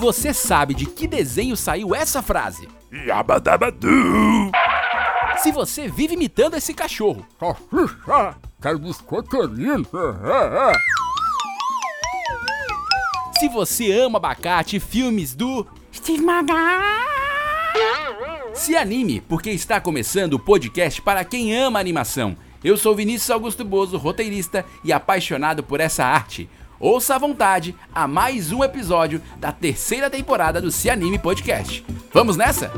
você sabe de que desenho saiu essa frase. Yabadabadu! Se você vive imitando esse cachorro. Salsicha! Quero biscoiteirinho! Se você ama abacate e filmes do Steve Magal. Se anime, porque está começando o podcast para quem ama animação. Eu sou Vinícius Augusto Bozo, roteirista e apaixonado por essa arte. Ouça à vontade a mais um episódio da terceira temporada do Se Anime Podcast. Vamos nessa?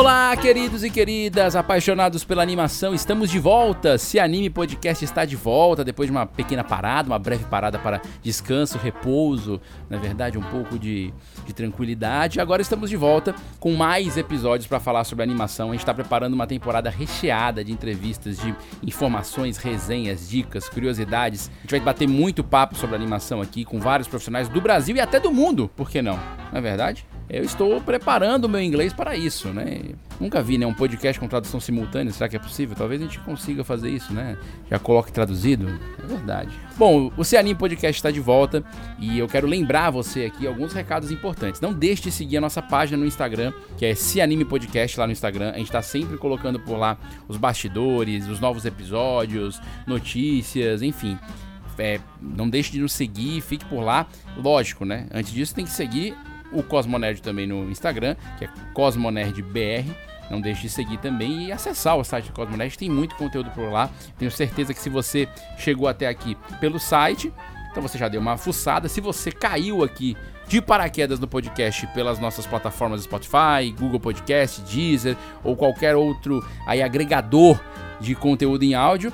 Olá, queridos e queridas, apaixonados pela animação, estamos de volta. Se Anime Podcast está de volta depois de uma pequena parada, uma breve parada para descanso, repouso, na verdade, um pouco de, de tranquilidade. Agora estamos de volta com mais episódios para falar sobre animação. A gente está preparando uma temporada recheada de entrevistas, de informações, resenhas, dicas, curiosidades. A gente vai bater muito papo sobre animação aqui com vários profissionais do Brasil e até do mundo, por que não? Não é verdade? Eu estou preparando o meu inglês para isso, né? Nunca vi né, um podcast com tradução simultânea, será que é possível? Talvez a gente consiga fazer isso, né? Já coloque traduzido, é verdade. Bom, o Cianim Podcast está de volta e eu quero lembrar você aqui alguns recados importantes. Não deixe de seguir a nossa página no Instagram, que é Cianime Podcast lá no Instagram. A gente está sempre colocando por lá os bastidores, os novos episódios, notícias, enfim. É, não deixe de nos seguir, fique por lá. Lógico, né? Antes disso, tem que seguir o Cosmonerd também no Instagram, que é CosmonerdBR. Não deixe de seguir também e acessar o site do Cosmonerd, tem muito conteúdo por lá. Tenho certeza que se você chegou até aqui pelo site, então você já deu uma fuçada. Se você caiu aqui de paraquedas no podcast pelas nossas plataformas Spotify, Google Podcast, Deezer ou qualquer outro aí agregador de conteúdo em áudio,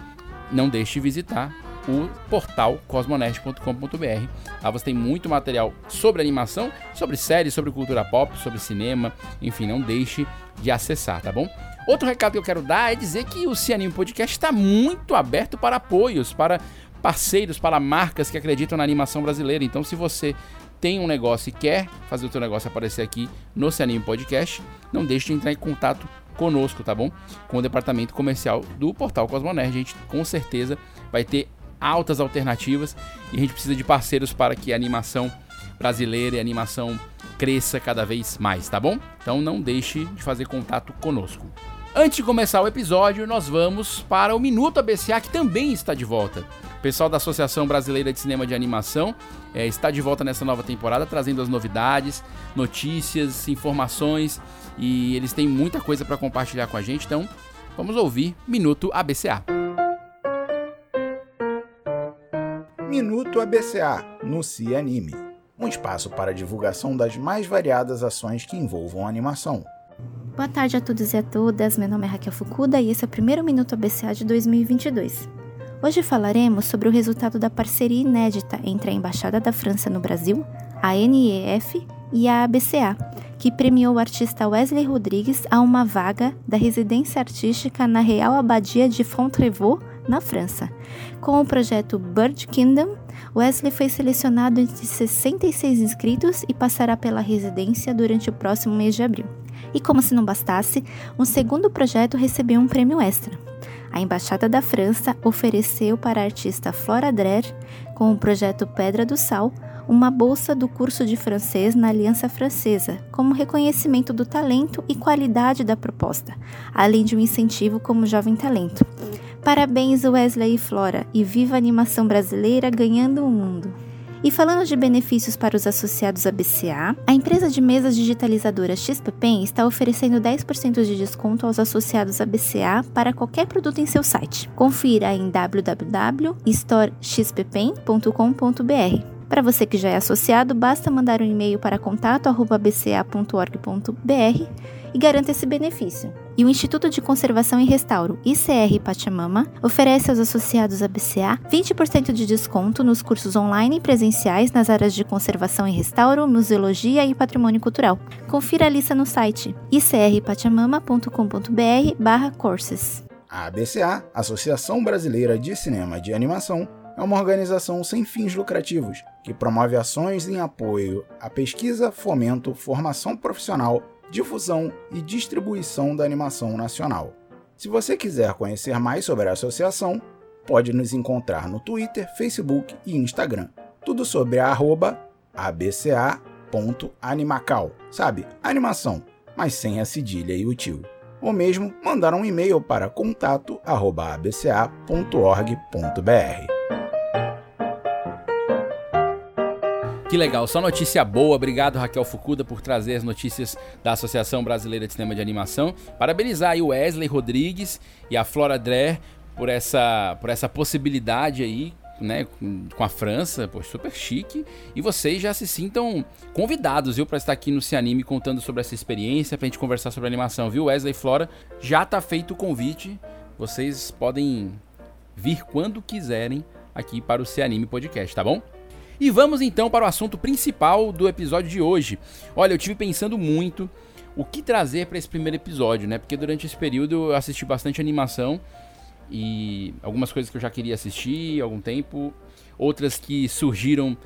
não deixe de visitar o portal cosmonerd.com.br. Lá você tem muito material sobre animação, sobre séries, sobre cultura pop, sobre cinema, enfim, não deixe de acessar, tá bom? Outro recado que eu quero dar é dizer que o Cianime Podcast está muito aberto para apoios, para parceiros, para marcas que acreditam na animação brasileira. Então, se você tem um negócio e quer fazer o seu negócio aparecer aqui no Cianime Podcast, não deixe de entrar em contato conosco, tá bom? Com o departamento comercial do portal Cosmonerd. A gente com certeza vai ter altas alternativas e a gente precisa de parceiros para que a animação brasileira e a animação cresça cada vez mais, tá bom? Então não deixe de fazer contato conosco. Antes de começar o episódio, nós vamos para o Minuto ABCA, que também está de volta. O pessoal da Associação Brasileira de Cinema de Animação é, está de volta nessa nova temporada, trazendo as novidades, notícias, informações e eles têm muita coisa para compartilhar com a gente. Então, vamos ouvir Minuto ABCA. Minuto ABCA no CI Anime, um espaço para divulgação das mais variadas ações que envolvam animação. Boa tarde a todos e a todas, meu nome é Raquel Fukuda e esse é o primeiro Minuto ABCA de 2022. Hoje falaremos sobre o resultado da parceria inédita entre a Embaixada da França no Brasil, a NEF e a ABCA, que premiou o artista Wesley Rodrigues a uma vaga da residência artística na Real Abadia de Fontevraud, na França. Com o projeto Bird Kingdom, Wesley foi selecionado entre 66 inscritos e passará pela residência durante o próximo mês de abril. E como se não bastasse, um segundo projeto recebeu um prêmio extra. A Embaixada da França ofereceu para a artista Flora Drer, com o projeto Pedra do Sal, uma bolsa do curso de francês na Aliança Francesa, como reconhecimento do talento e qualidade da proposta, além de um incentivo como jovem talento. Parabéns Wesley e Flora e viva a animação brasileira ganhando o mundo. E falando de benefícios para os associados à BCA, a empresa de mesas digitalizadora XPPen está oferecendo 10% de desconto aos associados à BCA para qualquer produto em seu site. Confira em www.storexppem.com.br. Para você que já é associado, basta mandar um e-mail para contato@bca.org.br e garanta esse benefício. E o Instituto de Conservação e Restauro, ICR Pachamama, oferece aos associados à BCA 20% de desconto nos cursos online e presenciais nas áreas de conservação e restauro, museologia e patrimônio cultural. Confira a lista no site icrpachamama.com.br/courses. A ABCA, Associação Brasileira de Cinema de Animação, é uma organização sem fins lucrativos que promove ações em apoio à pesquisa, fomento, formação profissional difusão e distribuição da animação nacional. Se você quiser conhecer mais sobre a associação, pode nos encontrar no Twitter, Facebook e Instagram. Tudo sobre a arroba abca.animacal, sabe? Animação, mas sem a cedilha e o tio. Ou mesmo mandar um e-mail para contato@abca.org.br. Que legal, só notícia boa. Obrigado, Raquel Fukuda, por trazer as notícias da Associação Brasileira de Cinema de Animação. Parabenizar aí o Wesley Rodrigues e a Flora Drer por essa, por essa possibilidade aí, né, com a França, pô, super chique. E vocês já se sintam convidados, viu, para estar aqui no Cianime contando sobre essa experiência, pra gente conversar sobre animação, viu? Wesley e Flora, já tá feito o convite. Vocês podem vir quando quiserem aqui para o Cianime Podcast, tá bom? E vamos então para o assunto principal do episódio de hoje. Olha, eu tive pensando muito o que trazer para esse primeiro episódio, né? Porque durante esse período eu assisti bastante animação e algumas coisas que eu já queria assistir há algum tempo, outras que surgiram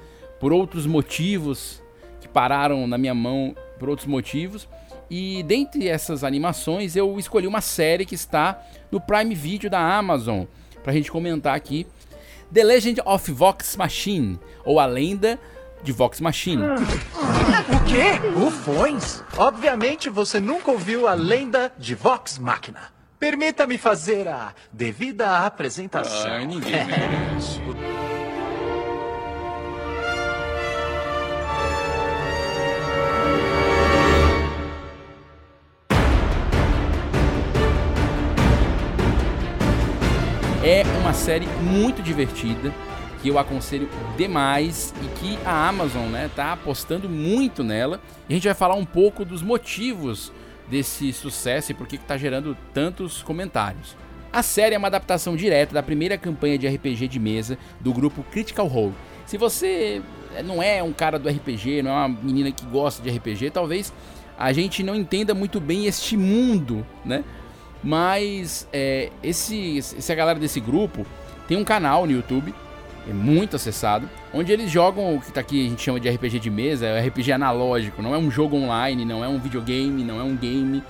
por outros motivos, que pararam na minha mão por outros motivos. E dentre essas animações, eu escolhi uma série que está no Prime Video da Amazon para a gente comentar aqui The Legend of Vox Machine, ou A Lenda de Vox Machine. O quê? Bufões? Obviamente você nunca ouviu a lenda de Vox Machina. Permita-me fazer a devida apresentação. Ai, ninguém merece. É uma série muito divertida que eu aconselho demais e que a Amazon né, tá apostando muito nela. E a gente vai falar um pouco dos motivos desse sucesso e por que está gerando tantos comentários. A série é uma adaptação direta da primeira campanha de RPG de mesa do grupo Critical Role. Se você não é um cara do RPG, não é uma menina que gosta de RPG, talvez a gente não entenda muito bem este mundo, né? Mas é, esse, essa galera desse grupo tem um canal no YouTube, é muito acessado, onde eles jogam o que tá aqui a gente chama de RPG de mesa, é RPG analógico, não é um jogo online, não é um videogame, não é um game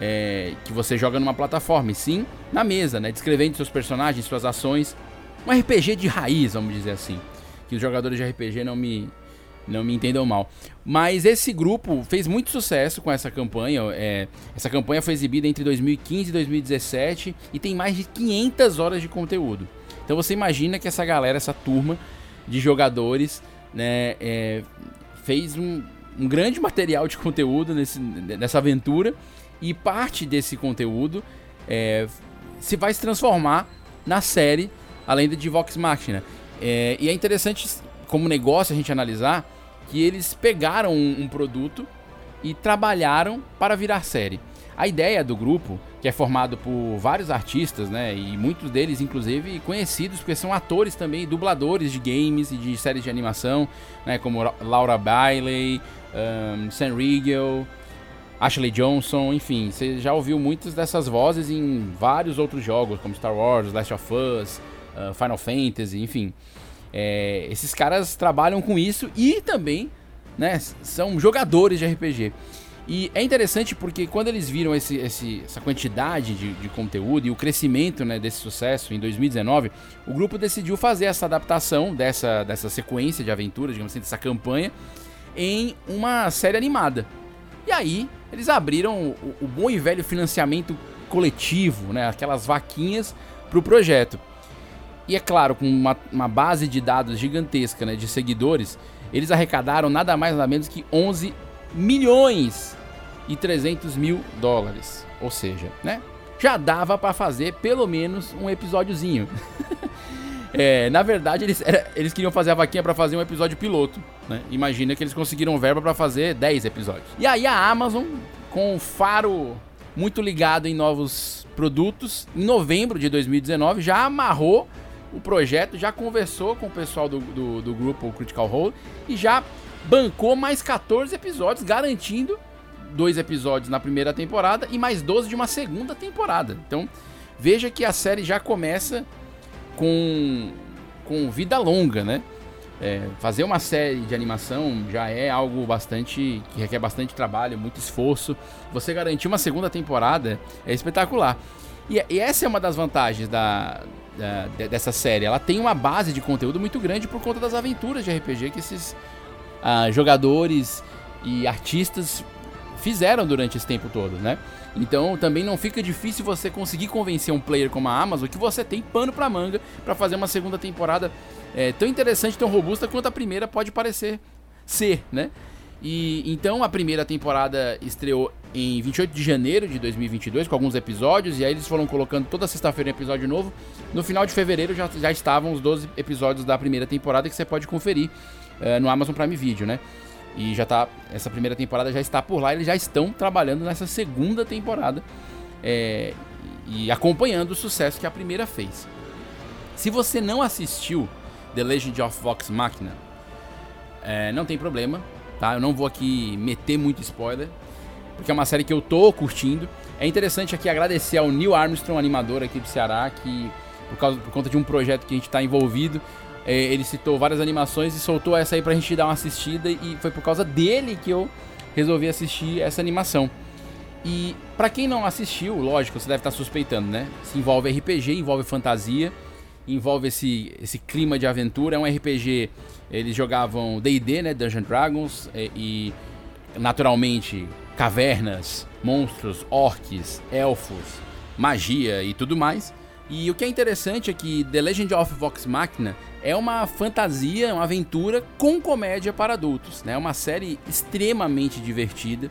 é, que você joga numa plataforma, e sim na mesa, né? Descrevendo seus personagens, suas ações. Um RPG de raiz, vamos dizer assim. Que os jogadores de RPG não me, não me entendam mal. Mas esse grupo fez muito sucesso com essa campanha. É, essa campanha foi exibida entre 2015 e 2017 e tem mais de 500 horas de conteúdo. Então você imagina que essa galera, essa turma de jogadores, né, é, fez um, um, grande material de conteúdo nesse, nessa aventura e parte desse conteúdo é, se vai se transformar na série além de Vox Machina. É, e é interessante como negócio a gente analisar que eles pegaram um, um produto e trabalharam para virar série. A ideia do grupo, que é formado por vários artistas, né, e muitos deles inclusive conhecidos porque são atores também, dubladores de games e de séries de animação, né, como Laura Bailey, um, Sam Riegel, Ashley Johnson, enfim, você já ouviu muitas dessas vozes em vários outros jogos, como Star Wars, Last of Us, uh, Final Fantasy, enfim. É, esses caras trabalham com isso e também né, são jogadores de RPG. E é interessante porque quando eles viram esse, esse, essa quantidade de, de, conteúdo e o crescimento né, desse sucesso em 2019, o grupo decidiu fazer essa adaptação dessa, dessa sequência de aventuras, digamos assim, dessa campanha, em uma série animada. E aí eles abriram o, o bom e velho financiamento coletivo, né, aquelas vaquinhas para o projeto. E é claro, com uma, uma base de dados gigantesca né, de seguidores, eles arrecadaram nada mais nada menos que 11 milhões e 300 mil dólares. Ou seja, né? Já dava para fazer pelo menos um episódiozinho. é, na verdade, eles, era, eles queriam fazer a vaquinha para fazer um episódio piloto. Né? Imagina que eles conseguiram verba para fazer 10 episódios. E aí a Amazon, com o faro muito ligado em novos produtos, em novembro de 2019 já amarrou o projeto, já conversou com o pessoal do, do, do grupo Critical Role e já bancou mais 14 episódios, garantindo dois episódios na primeira temporada e mais 12 de uma segunda temporada. Então, veja que a série já começa com, com vida longa, né? É, fazer uma série de animação já é algo bastante que requer bastante trabalho, muito esforço. Você garantir uma segunda temporada é espetacular. E, e essa é uma das vantagens da, da, dessa série. Ela tem uma base de conteúdo muito grande por conta das aventuras de RPG que esses uh, jogadores e artistas fizeram durante esse tempo todo, né? Então também não fica difícil você conseguir convencer um player como a Amazon que você tem pano pra manga para fazer uma segunda temporada é, tão interessante, tão robusta quanto a primeira pode parecer ser, né? E então a primeira temporada estreou em 28 de janeiro de 2022 com alguns episódios e aí eles foram colocando toda sexta-feira um episódio novo. No final de fevereiro já, já estavam os 12 episódios da primeira temporada que você pode conferir uh, no Amazon Prime Video, né? E já tá. Essa primeira temporada já está por lá, eles já estão trabalhando nessa segunda temporada é, e acompanhando o sucesso que a primeira fez. Se você não assistiu The Legend of Vox Machina, é, não tem problema, tá? Eu não vou aqui meter muito spoiler, porque é uma série que eu tô curtindo. É interessante aqui agradecer ao Neil Armstrong, animador aqui do Ceará, que por, causa, por conta de um projeto que a gente está envolvido, é, ele citou várias animações e soltou essa aí pra gente dar uma assistida e foi por causa dele que eu resolvi assistir essa animação. E para quem não assistiu, lógico, você deve estar tá suspeitando, né? Se envolve RPG, envolve fantasia, envolve esse, esse clima de aventura. É um RPG, eles jogavam D&D, né? Dungeons Dragons e, e naturalmente cavernas, monstros, orcs, elfos, magia e tudo mais. E o que é interessante é que The Legend of Vox Machina é uma fantasia, uma aventura com comédia para adultos. Né? É uma série extremamente divertida.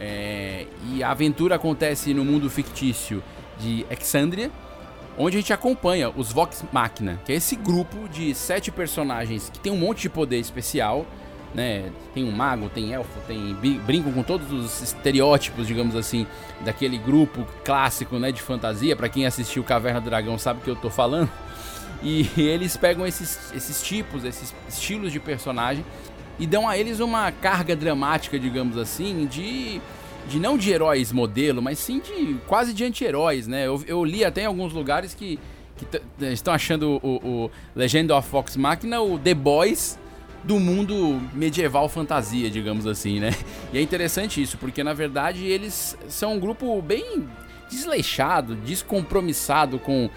É... E a aventura acontece no mundo fictício de Exandria, onde a gente acompanha os Vox Machina, que é esse grupo de sete personagens que tem um monte de poder especial né? Tem um mago, tem elfo, tem brincam com todos os estereótipos, digamos assim, daquele grupo clássico, né, de fantasia. Para quem assistiu Caverna do Dragão sabe o que eu tô falando. E eles pegam esses, esses tipos, esses estilos de personagem e dão a eles uma carga dramática, digamos assim, de de não de heróis modelo, mas sim de quase de anti-heróis, né? Eu, eu, li até em alguns lugares que, que estão achando o, o Legend of Fox Machina o The Boys do mundo medieval fantasia, digamos assim, né? E é interessante isso, porque na verdade eles são um grupo bem desleixado, descompromissado com,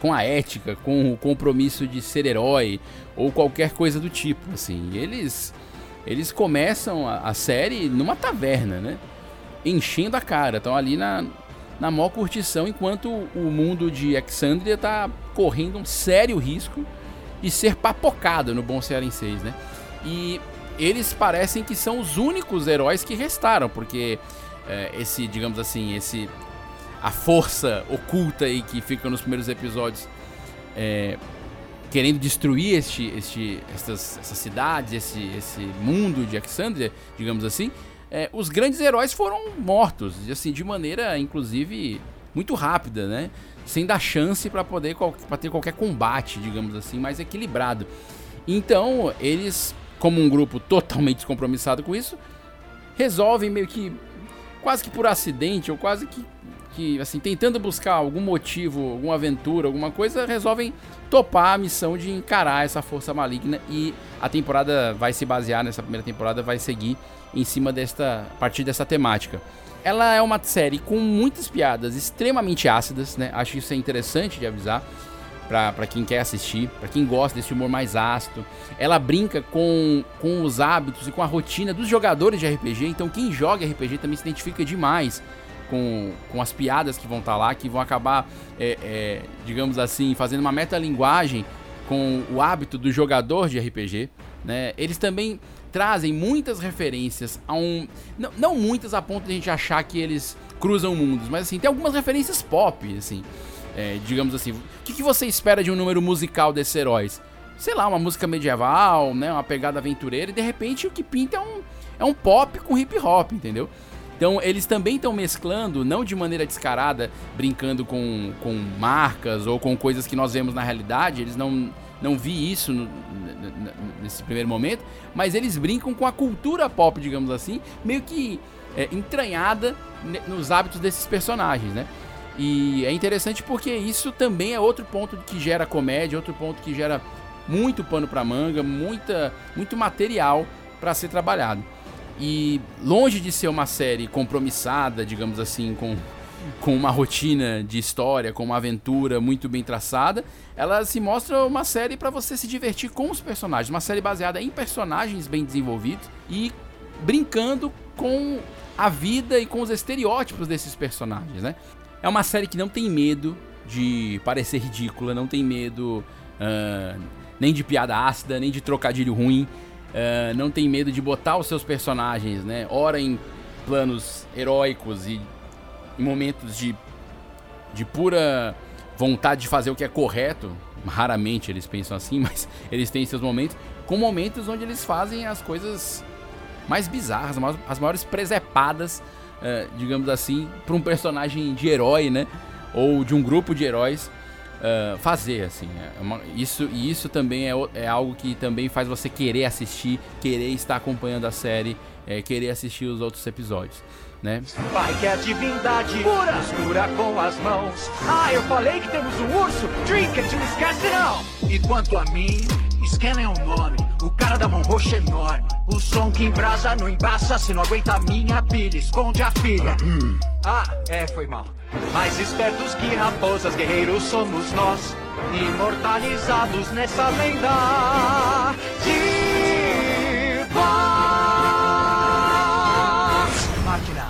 com a ética, com o compromisso de ser herói ou qualquer coisa do tipo, assim. Eles eles começam a, a série numa taverna, né? Enchendo a cara, estão ali na na maior curtição, enquanto o mundo de Exandria tá correndo um sério risco de ser papocado no bom cearenseis, né? E eles parecem que são os únicos heróis que restaram, porque é, esse, digamos assim, esse a força oculta aí que fica nos primeiros episódios é, querendo destruir este, este, estas, essas cidades, esse, esse mundo de Alexandria, digamos assim, é, os grandes heróis foram mortos, assim, de maneira, inclusive, muito rápida, né? Sem dar chance para poder pra ter qualquer combate, digamos assim, mais equilibrado. Então, eles como um grupo totalmente descompromissado com isso, resolvem meio que quase que por acidente ou quase que, que assim tentando buscar algum motivo, alguma aventura, alguma coisa, resolvem topar a missão de encarar essa força maligna e a temporada vai se basear nessa primeira temporada vai seguir em cima desta a partir dessa temática. Ela é uma série com muitas piadas extremamente ácidas, né? Acho isso é interessante de avisar para quem quer assistir, para quem gosta desse humor mais ácido. Ela brinca com, com os hábitos e com a rotina dos jogadores de RPG, então quem joga RPG também se identifica demais com, com as piadas que vão estar tá lá, que vão acabar, é, é, digamos assim, fazendo uma metalinguagem com o hábito do jogador de RPG. Né? Eles também trazem muitas referências a um. Não, não muitas a ponto de a gente achar que eles cruzam mundos, mas assim, tem algumas referências pop, assim. É, digamos assim, o que, que, você espera de um número musical desses heróis? Sei lá, uma música medieval, né? Uma pegada aventureira, e de repente o que pinta é um, é um pop com hip hop, entendeu? Então eles também estão mesclando, não de maneira descarada, brincando com, com marcas ou com coisas que nós vemos na realidade, eles não, não vi isso no, nesse primeiro momento, mas eles brincam com a cultura pop, digamos assim, meio que é, entranhada nos hábitos desses personagens, né? E é interessante porque isso também é outro ponto que gera comédia, outro ponto que gera muito pano para manga, muita, muito material para ser trabalhado. E longe de ser uma série compromissada, digamos assim, com, com uma rotina de história, com uma aventura muito bem traçada, ela se mostra uma série para você se divertir com os personagens, uma série baseada em personagens bem desenvolvidos e brincando com a vida e com os estereótipos desses personagens, né? É uma série que não tem medo de parecer ridícula, não tem medo uh, nem de piada ácida, nem de trocadilho ruim, uh, não tem medo de botar os seus personagens, né? Ora em planos heróicos e em momentos de, de pura vontade de fazer o que é correto. Raramente eles pensam assim, mas eles têm seus momentos. Com momentos onde eles fazem as coisas mais bizarras, as maiores presepadas, uh, digamos assim, para um personagem de herói, né? Ou de um grupo de heróis. Uh, fazer, assim. É uma, isso, e isso também é, é, algo que também faz você querer assistir, querer estar acompanhando a série, é, querer assistir os outros episódios. Né? Pai que é divindade pura, escura com as mãos. Ah, eu falei que temos um urso. Trinket, não esquece não. E quanto a mim, Scanner é o nome. Cara da mão roxa enorme. O som que embrasa não embaça. Se não aguenta a minha pilha, esconde a filha. Ah, é, foi mal. Mais espertos que raposas, guerreiros somos nós, imortalizados nessa lenda de Vox Máquina.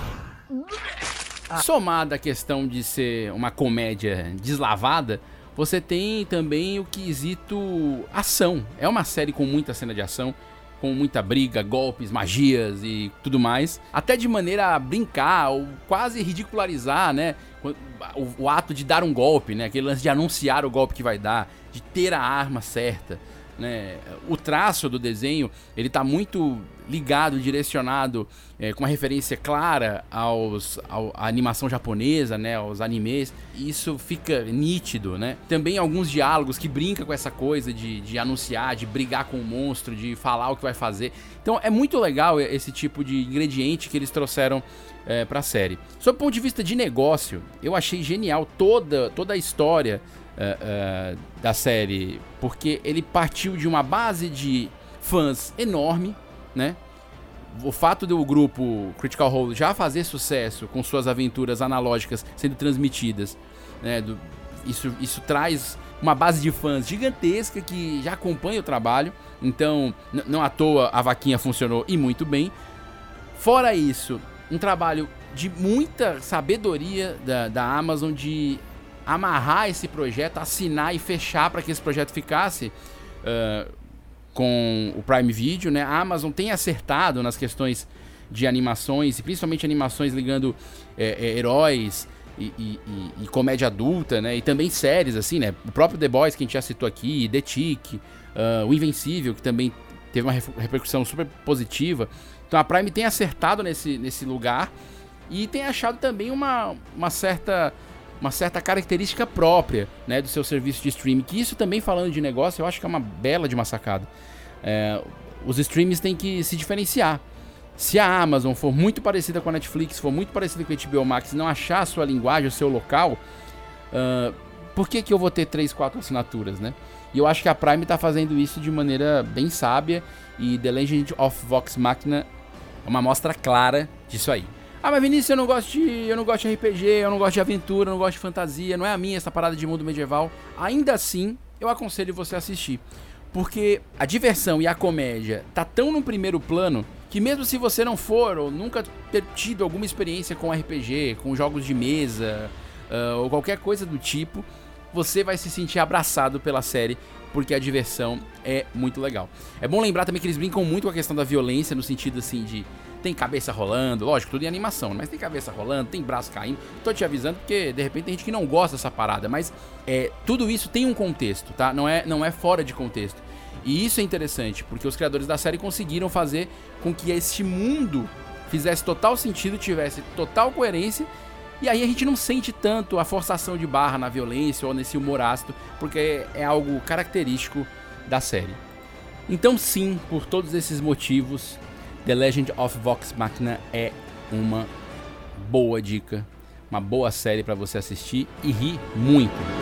Somada a questão de ser uma comédia deslavada, você tem também o quesito ação. É uma série com muita cena de ação com muita briga, golpes, magias e tudo mais, até de maneira a brincar ou quase ridicularizar, né? O, o, ato de dar um golpe, né? Aquele lance de anunciar o golpe que vai dar, de ter a arma certa. Né? O traço do desenho ele está muito ligado, direcionado, é, com uma referência clara aos, ao, à animação japonesa, né? aos animes. Isso fica nítido. Né? Também alguns diálogos que brincam com essa coisa de, de anunciar, de brigar com o monstro, de falar o que vai fazer. Então é muito legal esse tipo de ingrediente que eles trouxeram é, para a série. Sob o ponto de vista de negócio, eu achei genial toda, toda a história uh, uh, da série, porque ele partiu de uma base de fãs enorme, né? O fato do grupo Critical Role já fazer sucesso com suas aventuras analógicas sendo transmitidas, né? Do, isso, isso traz uma base de fãs gigantesca que já acompanha o trabalho. Então, não à toa a vaquinha funcionou e muito bem. Fora isso, um trabalho de muita sabedoria da, da Amazon de amarrar esse projeto, assinar e fechar para que esse projeto ficasse uh, com o Prime Video, né? A Amazon tem acertado nas questões de animações, e principalmente animações ligando é, é, heróis e, e, e, e, comédia adulta, né? E também séries, assim, né? O próprio The Boys, que a gente já citou aqui, The Tick, uh, o Invencível, que também teve uma repercussão super positiva. Então a Prime tem acertado nesse, nesse lugar e tem achado também uma, uma certa uma certa característica própria né, do seu serviço de streaming. Que isso também falando de negócio, eu acho que é uma bela de uma sacada. É, os streams têm que se diferenciar. Se a Amazon for muito parecida com a Netflix, for muito parecida com a HBO Max, não achar a sua linguagem, o seu local, uh, por que, que eu vou ter três, quatro assinaturas, né? E eu acho que a Prime está fazendo isso de maneira bem sábia e The Legend of Vox Machina é uma mostra clara disso aí. Ah, mas Vinícius, eu não gosto de, eu não gosto de RPG, eu não gosto de aventura, eu não gosto de fantasia, não é a minha essa parada de mundo medieval. Ainda assim, eu aconselho você a assistir, porque a diversão e a comédia tá tão no primeiro plano que mesmo se você não for ou nunca ter tido alguma experiência com RPG, com jogos de mesa uh, ou qualquer coisa do tipo, você vai se sentir abraçado pela série porque a diversão é muito legal. É bom lembrar também que eles brincam muito com a questão da violência no sentido assim de tem cabeça rolando, lógico, tudo em animação, mas tem cabeça rolando, tem braço caindo. Tô te avisando porque de repente tem gente que não gosta dessa parada, mas é, tudo isso tem um contexto, tá? Não é, não é fora de contexto. E isso é interessante, porque os criadores da série conseguiram fazer com que este mundo fizesse total sentido, tivesse total coerência, e aí a gente não sente tanto a forçação de barra na violência ou nesse humor ácido, porque é algo característico da série. Então, sim, por todos esses motivos, The Legend of Vox Machina é uma boa dica, uma boa série para você assistir e rir muito.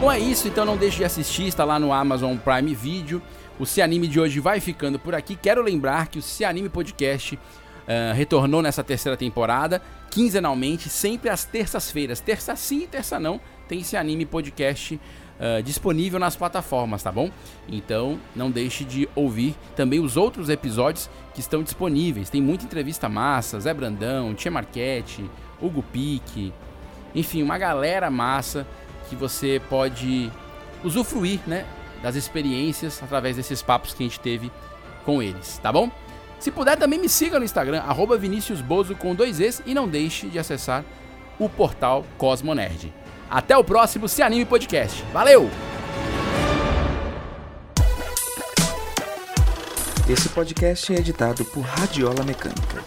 Bom, é isso, então não deixe de assistir, está lá no Amazon Prime Video. O Se Anime de hoje vai ficando por aqui. Quero lembrar que o Se Anime Podcast uh, retornou nessa terceira temporada, quinzenalmente, sempre às terças-feiras. Terça sim, terça não, tem Se Anime Podcast uh, disponível nas plataformas, tá bom? Então não deixe de ouvir também os outros episódios que estão disponíveis. Tem muita entrevista massa, Zé Brandão, Tia Marquete, Hugo Pique, enfim, uma galera massa que você pode usufruir, né, das experiências através desses papos que a gente teve com eles, tá bom? Se puder, também me siga no Instagram, arroba Vinícius Bozo com dois Es e não deixe de acessar o portal Cosmonerd. Até o próximo Se Anime Podcast. Valeu! Esse podcast é editado por Radiola Mecânica.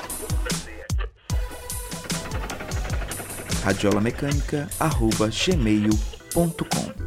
radiolamecânica.gmail.com